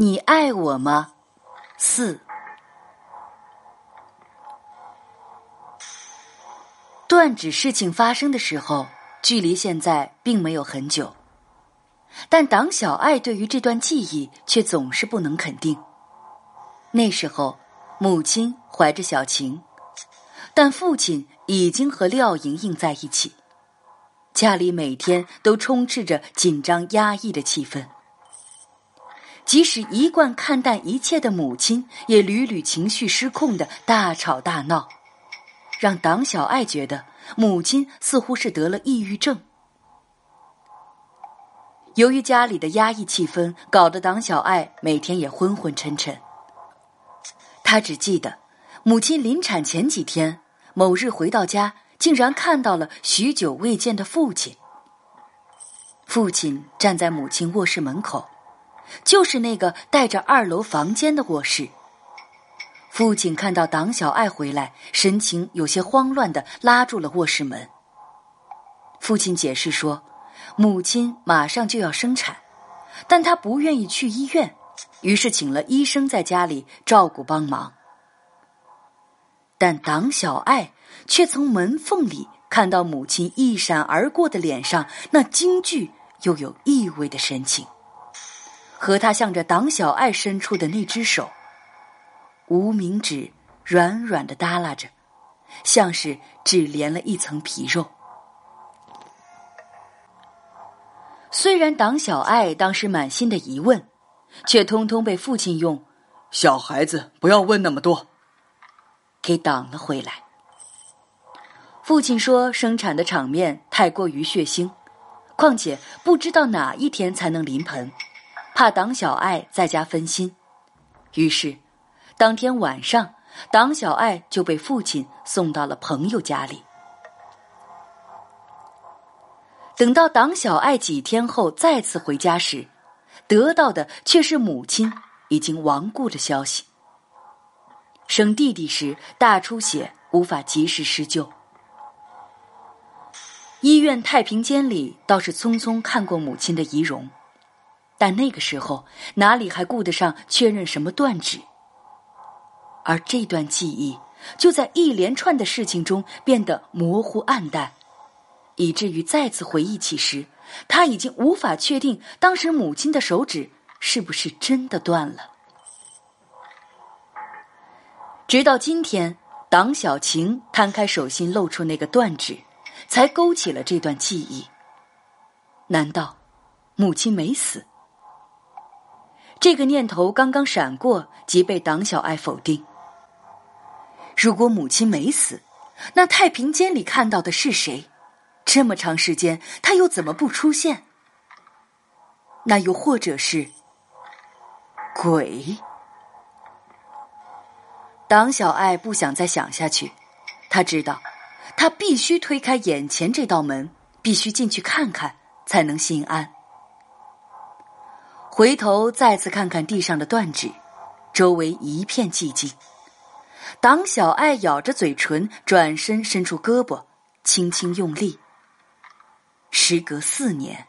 你爱我吗？四。断指事情发生的时候，距离现在并没有很久，但党小爱对于这段记忆却总是不能肯定。那时候，母亲怀着小晴，但父亲已经和廖莹莹在一起，家里每天都充斥着紧张压抑的气氛。即使一贯看淡一切的母亲，也屡屡情绪失控的大吵大闹，让党小爱觉得母亲似乎是得了抑郁症。由于家里的压抑气氛，搞得党小爱每天也昏昏沉沉。他只记得，母亲临产前几天，某日回到家，竟然看到了许久未见的父亲。父亲站在母亲卧室门口。就是那个带着二楼房间的卧室。父亲看到党小爱回来，神情有些慌乱的拉住了卧室门。父亲解释说，母亲马上就要生产，但他不愿意去医院，于是请了医生在家里照顾帮忙。但党小爱却从门缝里看到母亲一闪而过的脸上那惊惧又有意味的神情。和他向着党小爱伸出的那只手，无名指软软的耷拉着，像是只连了一层皮肉。虽然党小爱当时满心的疑问，却通通被父亲用“小孩子不要问那么多”给挡了回来。父亲说：“生产的场面太过于血腥，况且不知道哪一天才能临盆。”怕党小爱在家分心，于是当天晚上，党小爱就被父亲送到了朋友家里。等到党小爱几天后再次回家时，得到的却是母亲已经亡故的消息。生弟弟时大出血，无法及时施救。医院太平间里倒是匆匆看过母亲的遗容。但那个时候哪里还顾得上确认什么断指？而这段记忆就在一连串的事情中变得模糊暗淡，以至于再次回忆起时，他已经无法确定当时母亲的手指是不是真的断了。直到今天，党小晴摊开手心露出那个断指，才勾起了这段记忆。难道母亲没死？这个念头刚刚闪过，即被党小爱否定。如果母亲没死，那太平间里看到的是谁？这么长时间，他又怎么不出现？那又或者是鬼？党小爱不想再想下去，他知道，他必须推开眼前这道门，必须进去看看，才能心安。回头再次看看地上的断指，周围一片寂静。党小爱咬着嘴唇，转身伸出胳膊，轻轻用力。时隔四年，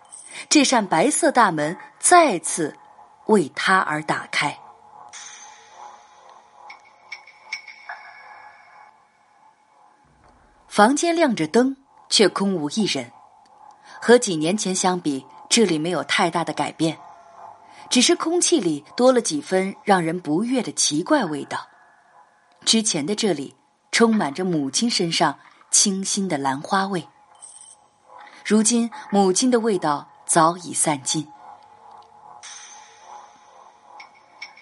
这扇白色大门再次为他而打开。房间亮着灯，却空无一人。和几年前相比，这里没有太大的改变。只是空气里多了几分让人不悦的奇怪味道。之前的这里充满着母亲身上清新的兰花味，如今母亲的味道早已散尽。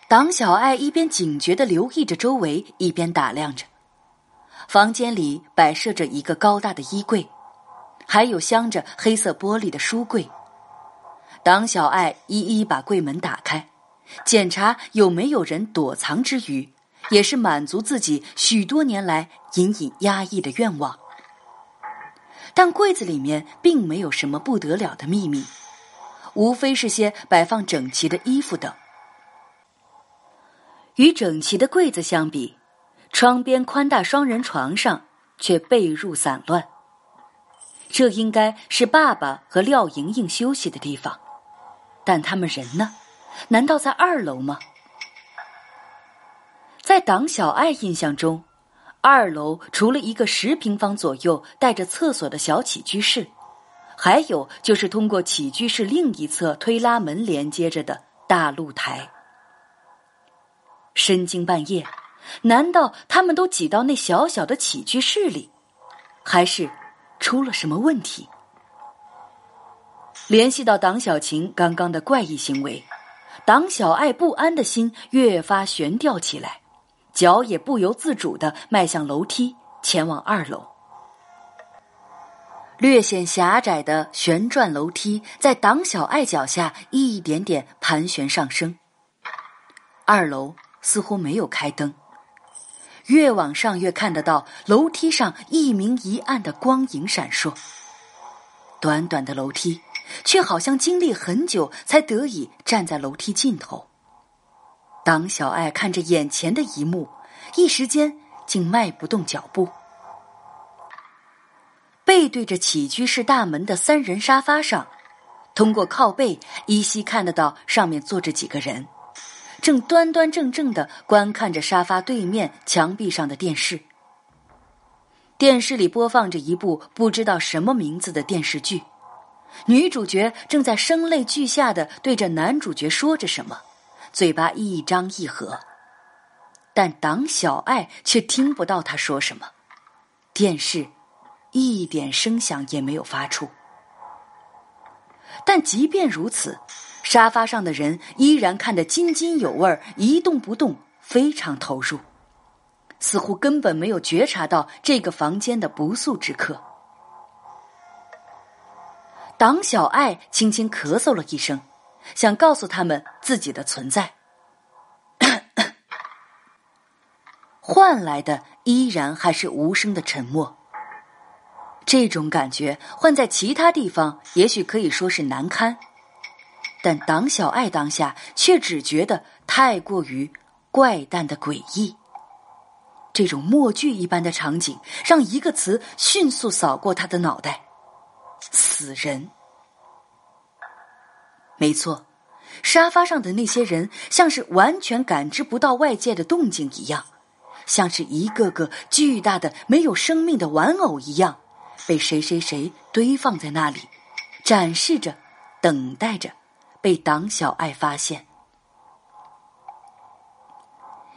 党小爱一边警觉的留意着周围，一边打量着房间里摆设着一个高大的衣柜，还有镶着黑色玻璃的书柜。党小爱一一把柜门打开，检查有没有人躲藏之余，也是满足自己许多年来隐隐压抑的愿望。但柜子里面并没有什么不得了的秘密，无非是些摆放整齐的衣服等。与整齐的柜子相比，窗边宽大双人床上却被褥散乱。这应该是爸爸和廖莹莹休息的地方。但他们人呢？难道在二楼吗？在党小爱印象中，二楼除了一个十平方左右带着厕所的小起居室，还有就是通过起居室另一侧推拉门连接着的大露台。深更半夜，难道他们都挤到那小小的起居室里，还是出了什么问题？联系到党小晴刚刚的怪异行为，党小爱不安的心越发悬吊起来。脚也不由自主的迈向楼梯，前往二楼。略显狭窄的旋转楼梯在党小爱脚下一点点盘旋上升。二楼似乎没有开灯，越往上越看得到楼梯上一明一暗的光影闪烁。短短的楼梯，却好像经历很久才得以站在楼梯尽头。党小爱看着眼前的一幕，一时间竟迈不动脚步。背对着起居室大门的三人沙发上，通过靠背依稀看得到上面坐着几个人，正端端正正的观看着沙发对面墙壁上的电视。电视里播放着一部不知道什么名字的电视剧，女主角正在声泪俱下的对着男主角说着什么。嘴巴一张一合，但党小爱却听不到他说什么，电视一点声响也没有发出。但即便如此，沙发上的人依然看得津津有味，一动不动，非常投入，似乎根本没有觉察到这个房间的不速之客。党小爱轻轻咳嗽了一声。想告诉他们自己的存在，换来的依然还是无声的沉默。这种感觉换在其他地方，也许可以说是难堪，但党小爱当下却只觉得太过于怪诞的诡异。这种默剧一般的场景，让一个词迅速扫过他的脑袋：死人。没错，沙发上的那些人像是完全感知不到外界的动静一样，像是一个个巨大的没有生命的玩偶一样，被谁谁谁堆放在那里，展示着，等待着被党小爱发现。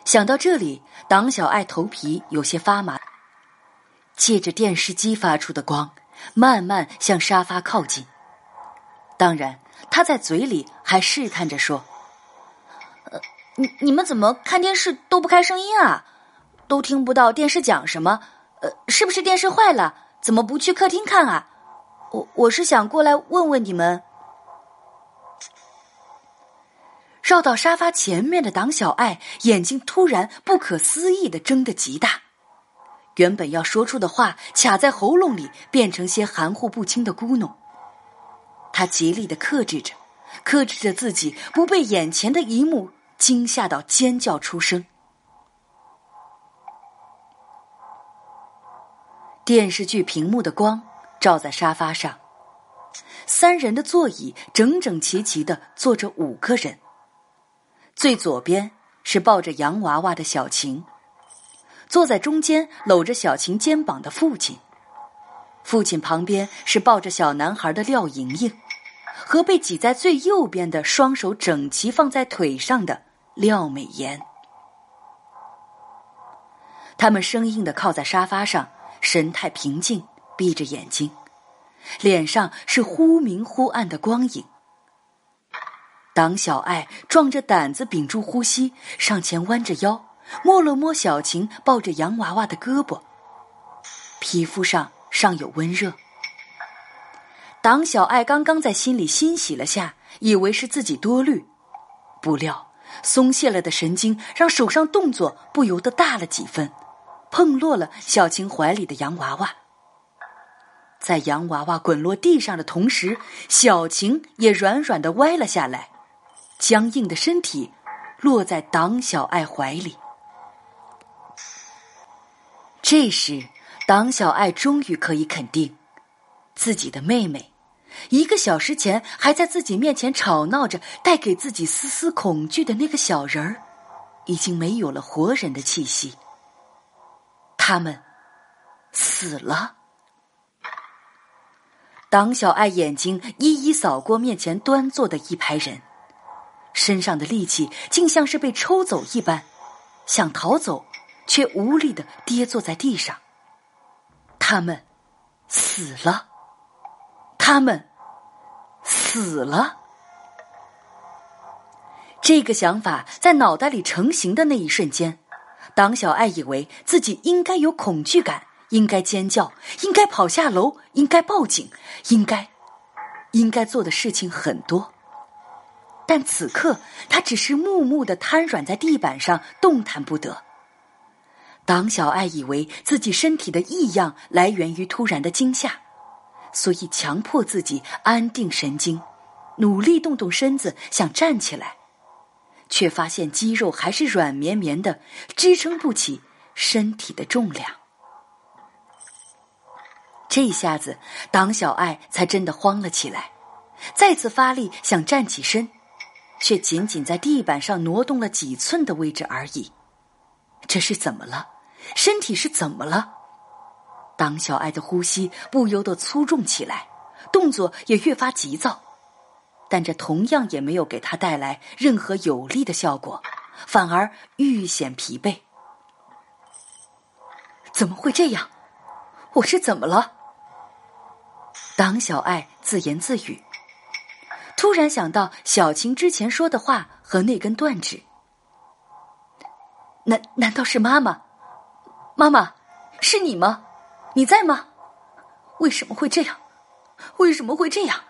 想到这里，党小爱头皮有些发麻，借着电视机发出的光，慢慢向沙发靠近。当然。他在嘴里还试探着说：“呃，你你们怎么看电视都不开声音啊？都听不到电视讲什么？呃，是不是电视坏了？怎么不去客厅看啊？我我是想过来问问你们。”绕到沙发前面的党小爱眼睛突然不可思议的睁得极大，原本要说出的话卡在喉咙里，变成些含糊不清的咕哝。他极力的克制着，克制着自己不被眼前的一幕惊吓到尖叫出声。电视剧屏幕的光照在沙发上，三人的座椅整整齐齐的坐着五个人。最左边是抱着洋娃娃的小晴，坐在中间搂着小晴肩膀的父亲。父亲旁边是抱着小男孩的廖莹莹，和被挤在最右边的双手整齐放在腿上的廖美妍。他们生硬的靠在沙发上，神态平静，闭着眼睛，脸上是忽明忽暗的光影。党小爱壮着胆子屏住呼吸，上前弯着腰，摸了摸小晴抱着洋娃娃的胳膊，皮肤上。尚有温热。党小爱刚刚在心里欣喜了下，以为是自己多虑，不料松懈了的神经让手上动作不由得大了几分，碰落了小晴怀里的洋娃娃。在洋娃娃滚落地上的同时，小晴也软软的歪了下来，僵硬的身体落在党小爱怀里。这时。党小爱终于可以肯定，自己的妹妹，一个小时前还在自己面前吵闹着、带给自己丝丝恐惧的那个小人儿，已经没有了活人的气息。他们死了。党小爱眼睛一一扫过面前端坐的一排人，身上的力气竟像是被抽走一般，想逃走，却无力的跌坐在地上。他们死了，他们死了。这个想法在脑袋里成型的那一瞬间，党小爱以为自己应该有恐惧感。应该尖叫，应该跑下楼，应该报警，应该，应该做的事情很多。但此刻，他只是木木的瘫软在地板上，动弹不得。党小爱以为自己身体的异样来源于突然的惊吓，所以强迫自己安定神经，努力动动身子想站起来，却发现肌肉还是软绵绵的，支撑不起身体的重量。这下子，党小爱才真的慌了起来，再次发力想站起身，却仅仅在地板上挪动了几寸的位置而已。这是怎么了？身体是怎么了？党小爱的呼吸不由得粗重起来，动作也越发急躁，但这同样也没有给他带来任何有利的效果，反而愈显疲惫。怎么会这样？我是怎么了？党小爱自言自语，突然想到小晴之前说的话和那根断指。难难道是妈妈？妈妈，是你吗？你在吗？为什么会这样？为什么会这样？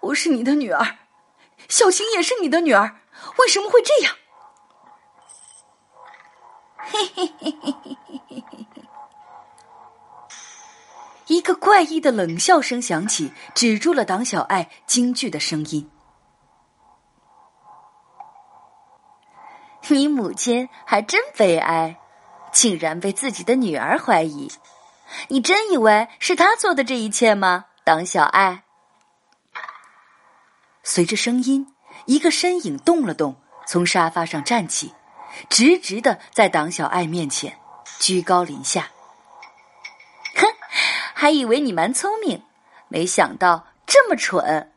我是你的女儿，小晴也是你的女儿，为什么会这样？嘿嘿嘿嘿嘿嘿嘿。一个怪异的冷笑声响起，止住了党小爱惊惧的声音。你母亲还真悲哀，竟然被自己的女儿怀疑。你真以为是他做的这一切吗？党小爱。随着声音，一个身影动了动，从沙发上站起，直直的在党小爱面前居高临下。哼还以为你蛮聪明，没想到这么蠢。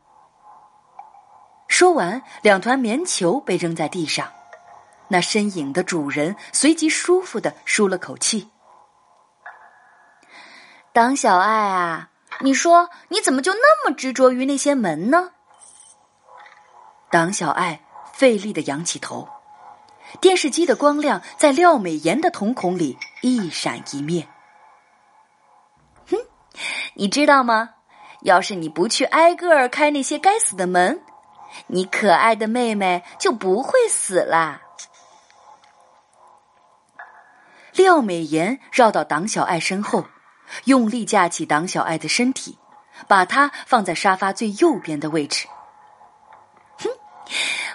说完，两团棉球被扔在地上，那身影的主人随即舒服的舒了口气。党小爱啊，你说你怎么就那么执着于那些门呢？党小爱费力的仰起头，电视机的光亮在廖美妍的瞳孔里一闪一灭。哼你知道吗？要是你不去挨个儿开那些该死的门，你可爱的妹妹就不会死啦。廖美妍绕到党小爱身后，用力架起党小爱的身体，把她放在沙发最右边的位置。哼，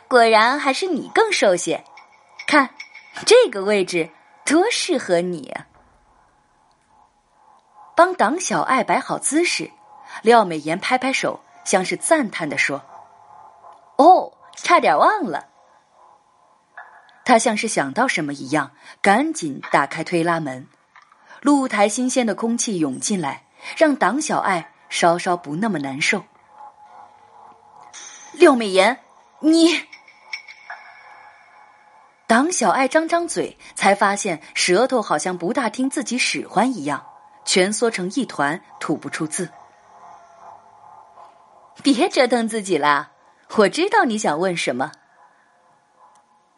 果然还是你更瘦些。看，这个位置多适合你啊！帮党小爱摆好姿势，廖美妍拍拍手，像是赞叹的说：“哦，差点忘了。”他像是想到什么一样，赶紧打开推拉门。露台新鲜的空气涌进来，让党小爱稍稍不那么难受。廖美妍，你……党小爱张张嘴，才发现舌头好像不大听自己使唤一样。蜷缩成一团，吐不出字。别折腾自己了，我知道你想问什么。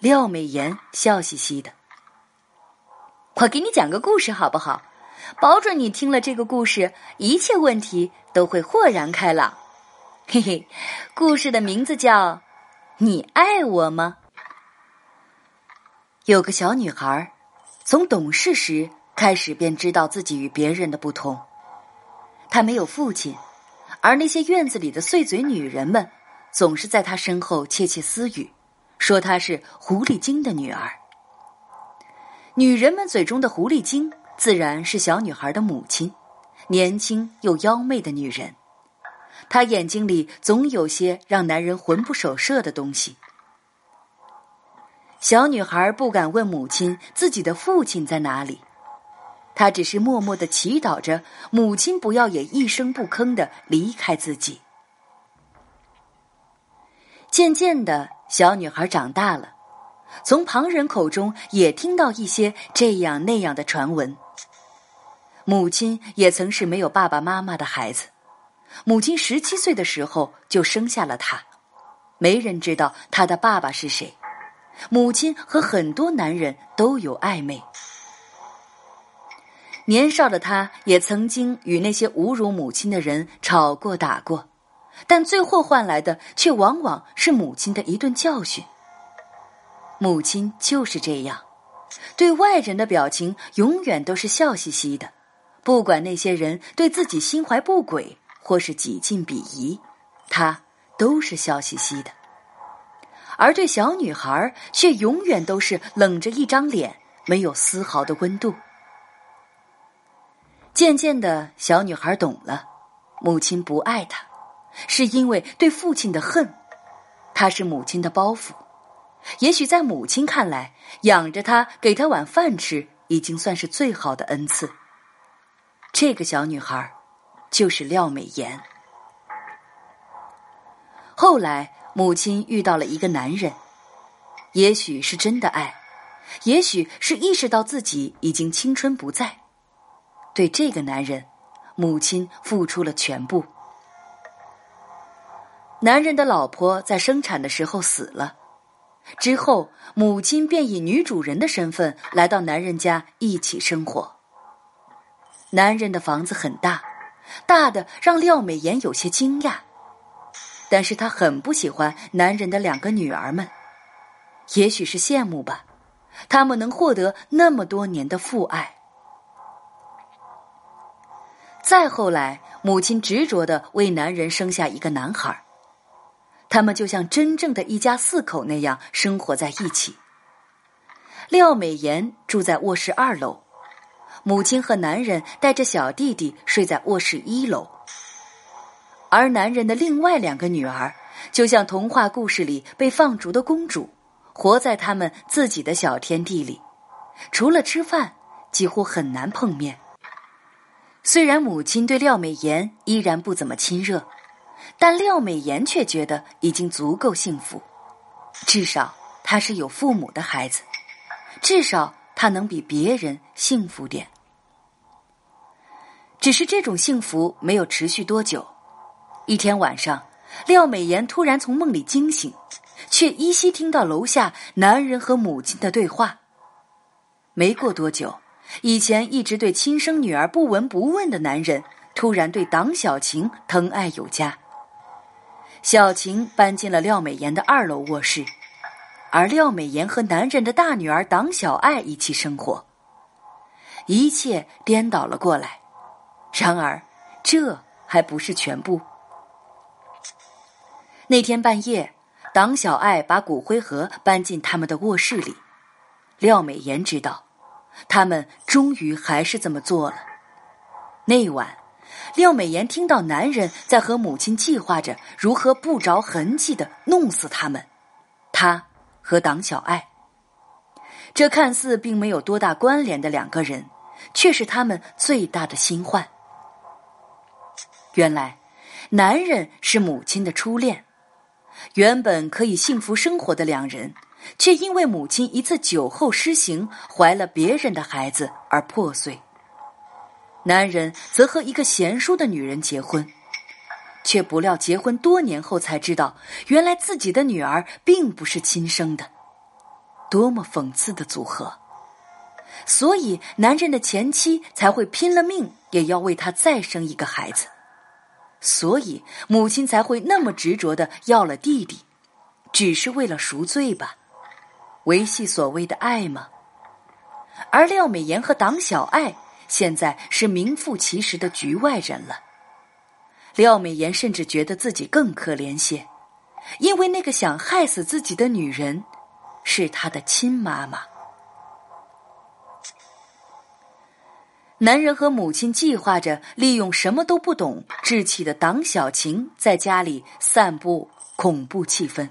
廖美妍笑嘻嘻的，我给你讲个故事好不好？保准你听了这个故事，一切问题都会豁然开朗。嘿嘿，故事的名字叫《你爱我吗》。有个小女孩，从懂事时。开始便知道自己与别人的不同。她没有父亲，而那些院子里的碎嘴女人们总是在她身后窃窃私语，说她是狐狸精的女儿。女人们嘴中的狐狸精，自然是小女孩的母亲，年轻又妖媚的女人。她眼睛里总有些让男人魂不守舍的东西。小女孩不敢问母亲自己的父亲在哪里，她只是默默的祈祷着母亲不要也一声不吭的离开自己。渐渐的，小女孩长大了，从旁人口中也听到一些这样那样的传闻。母亲也曾是没有爸爸妈妈的孩子，母亲十七岁的时候就生下了她，没人知道她的爸爸是谁。母亲和很多男人都有暧昧。年少的他，也曾经与那些侮辱母亲的人吵过、打过，但最后换来的却往往是母亲的一顿教训。母亲就是这样，对外人的表情永远都是笑嘻嘻的，不管那些人对自己心怀不轨或是几近鄙夷，她都是笑嘻嘻的。而对小女孩却永远都是冷着一张脸，没有丝毫的温度。渐渐的，小女孩懂了，母亲不爱她，是因为对父亲的恨。他是母亲的包袱，也许在母亲看来，养着他，给他碗饭吃，已经算是最好的恩赐。这个小女孩，就是廖美妍。后来。母亲遇到了一个男人，也许是真的爱，也许是意识到自己已经青春不在。对这个男人，母亲付出了全部。男人的老婆在生产的时候死了，之后母亲便以女主人的身份来到男人家一起生活。男人的房子很大，大的让廖美妍有些惊讶。但是他很不喜欢男人的两个女儿们，也许是羡慕吧，他们能获得那么多年的父爱。再后来，母亲执着的为男人生下一个男孩，他们就像真正的一家四口那样生活在一起。廖美妍住在卧室二楼，母亲和男人带着小弟弟睡在卧室一楼。而男人的另外两个女儿，就像童话故事里被放逐的公主，活在他们自己的小天地里，除了吃饭，几乎很难碰面。虽然母亲对廖美妍依然不怎么亲热，但廖美妍却觉得已经足够幸福，至少她是有父母的孩子，至少她能比别人幸福点。只是这种幸福没有持续多久。一天晚上，廖美妍突然从梦里惊醒，却依稀听到楼下男人和母亲的对话。没过多久，以前一直对亲生女儿不闻不问的男人，突然对党小晴疼爱有加。小晴搬进了廖美妍的二楼卧室，而廖美妍和男人的大女儿党小爱一起生活。一切颠倒了过来，然而这还不是全部。那天半夜，党小爱把骨灰盒搬进他们的卧室里。廖美妍知道，他们终于还是这么做了。那晚，廖美妍听到男人在和母亲计划着如何不着痕迹的弄死他们，他和党小爱。这看似并没有多大关联的两个人，却是他们最大的心患。原来，男人是母亲的初恋。原本可以幸福生活的两人，却因为母亲一次酒后失行，怀了别人的孩子而破碎。男人则和一个贤淑的女人结婚，却不料结婚多年后才知道，原来自己的女儿并不是亲生的，多么讽刺的组合！所以，男人的前妻才会拼了命也要为他再生一个孩子。所以，母亲才会那么执着的要了弟弟，只是为了赎罪吧？维系所谓的爱吗？而廖美妍和党小爱现在是名副其实的局外人了。廖美妍甚至觉得自己更可怜些，因为那个想害死自己的女人，是她的亲妈妈。男人和母亲计划着利用什么都不懂、稚气的党小晴在家里散布恐怖气氛。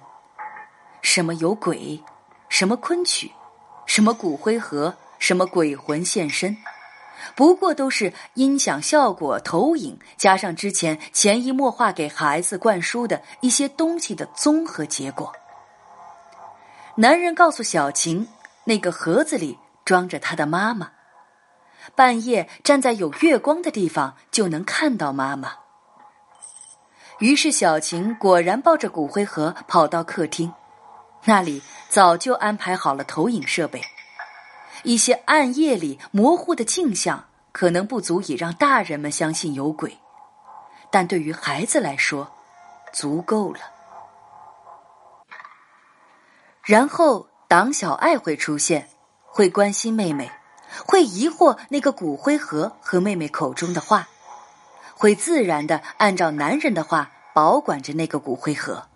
什么有鬼，什么昆曲，什么骨灰盒，什么鬼魂现身，不过都是音响效果、投影加上之前潜移默化给孩子灌输的一些东西的综合结果。男人告诉小晴，那个盒子里装着他的妈妈。半夜站在有月光的地方就能看到妈妈。于是小晴果然抱着骨灰盒跑到客厅，那里早就安排好了投影设备。一些暗夜里模糊的镜像可能不足以让大人们相信有鬼，但对于孩子来说，足够了。然后党小爱会出现，会关心妹妹。会疑惑那个骨灰盒和妹妹口中的话，会自然的按照男人的话保管着那个骨灰盒。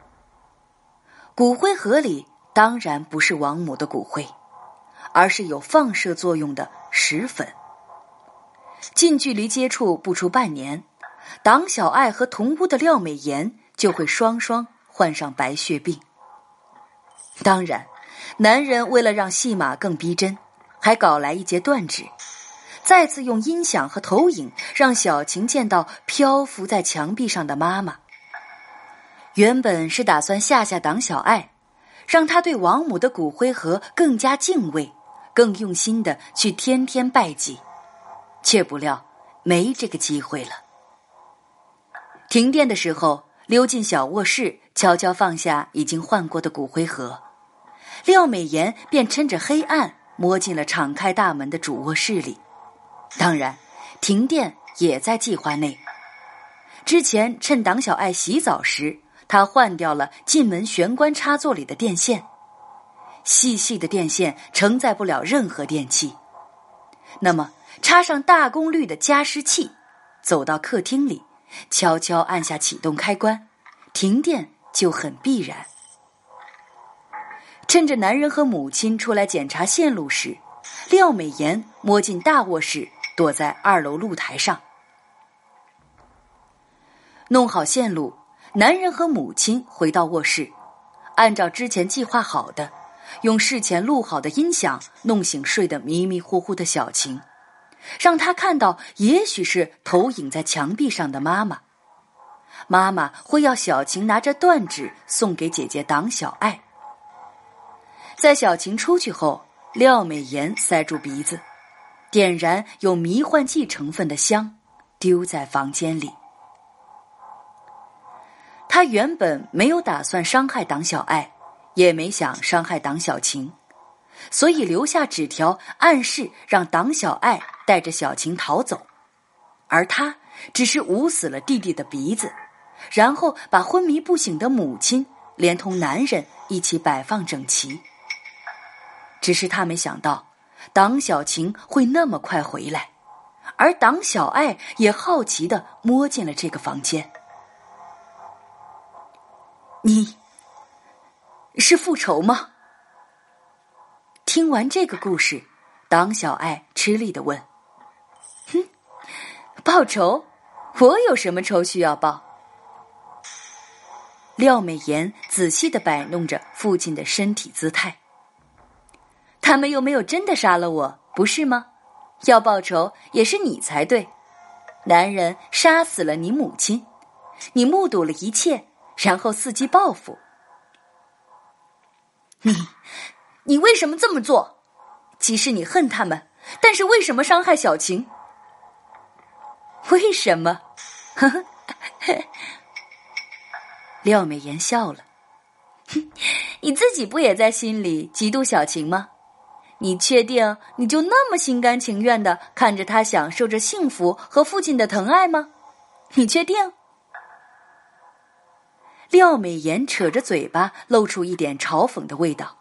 骨灰盒里当然不是王母的骨灰，而是有放射作用的石粉。近距离接触不出半年，党小爱和同屋的廖美妍就会双双患上白血病。当然，男人为了让戏码更逼真。还搞来一截断指，再次用音响和投影让小晴见到漂浮在墙壁上的妈妈。原本是打算吓吓党小爱，让他对王母的骨灰盒更加敬畏，更用心的去天天拜祭，却不料没这个机会了。停电的时候，溜进小卧室，悄悄放下已经换过的骨灰盒，廖美妍便趁着黑暗。摸进了敞开大门的主卧室里，当然，停电也在计划内。之前趁党小爱洗澡时，他换掉了进门玄关插座里的电线，细细的电线承载不了任何电器。那么，插上大功率的加湿器，走到客厅里，悄悄按下启动开关，停电就很必然。趁着男人和母亲出来检查线路时，廖美妍摸进大卧室，躲在二楼露台上。弄好线路，男人和母亲回到卧室，按照之前计划好的，用事前录好的音响弄醒睡得迷迷糊糊的小晴，让她看到也许是投影在墙壁上的妈妈。妈妈会要小晴拿着断指送给姐姐党小爱。在小晴出去后，廖美妍塞住鼻子，点燃有迷幻剂成分的香，丢在房间里。他原本没有打算伤害党小爱，也没想伤害党小晴，所以留下纸条暗示让党小爱带着小晴逃走，而他只是捂死了弟弟的鼻子，然后把昏迷不醒的母亲连同男人一起摆放整齐。只是他没想到，党小晴会那么快回来，而党小爱也好奇的摸进了这个房间。你是复仇吗？听完这个故事，党小爱吃力的问：“哼，报仇？我有什么仇需要报？”廖美妍仔细的摆弄着父亲的身体姿态。他们又没有真的杀了我，不是吗？要报仇也是你才对。男人杀死了你母亲，你目睹了一切，然后伺机报复。你，你为什么这么做？即使你恨他们，但是为什么伤害小晴？为什么？呵呵，廖美妍笑了。你自己不也在心里嫉妒小晴吗？你确定你就那么心甘情愿的看着他享受着幸福和父亲的疼爱吗？你确定？廖美妍扯着嘴巴，露出一点嘲讽的味道。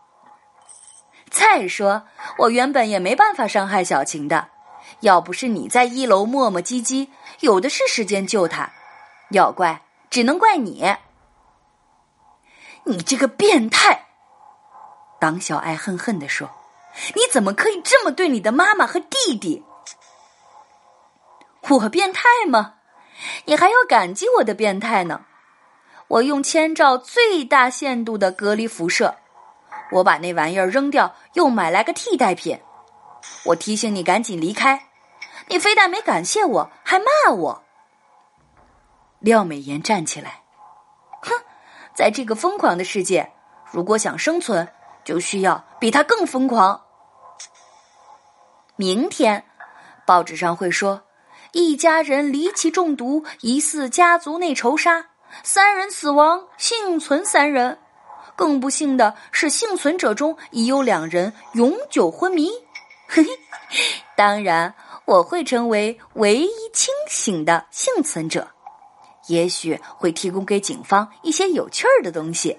再说，我原本也没办法伤害小晴的，要不是你在一楼磨磨唧唧，有的是时间救她。要怪，只能怪你。你这个变态！党小爱恨恨地说。你怎么可以这么对你的妈妈和弟弟？我变态吗？你还要感激我的变态呢。我用千兆最大限度的隔离辐射，我把那玩意儿扔掉，又买来个替代品。我提醒你赶紧离开，你非但没感谢我，还骂我。廖美妍站起来，哼，在这个疯狂的世界，如果想生存，就需要比他更疯狂。明天，报纸上会说，一家人离奇中毒，疑似家族内仇杀。三人死亡，幸存三人。更不幸的是，幸存者中已有两人永久昏迷。嘿嘿，当然，我会成为唯一清醒的幸存者，也许会提供给警方一些有趣儿的东西。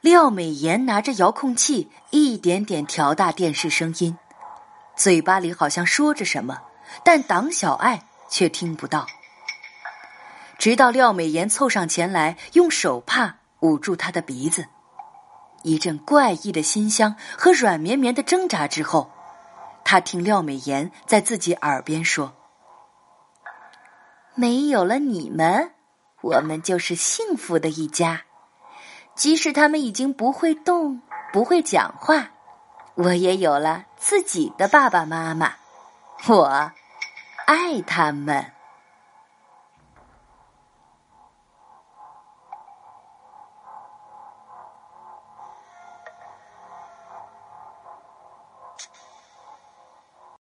廖美妍拿着遥控器，一点点调大电视声音，嘴巴里好像说着什么，但党小爱却听不到。直到廖美妍凑上前来，用手帕捂住她的鼻子，一阵怪异的馨香和软绵绵的挣扎之后，他听廖美妍在自己耳边说：“没有了你们，我们就是幸福的一家。即使他们已经不会动、不会讲话，我也有了自己的爸爸妈妈。我爱他们。”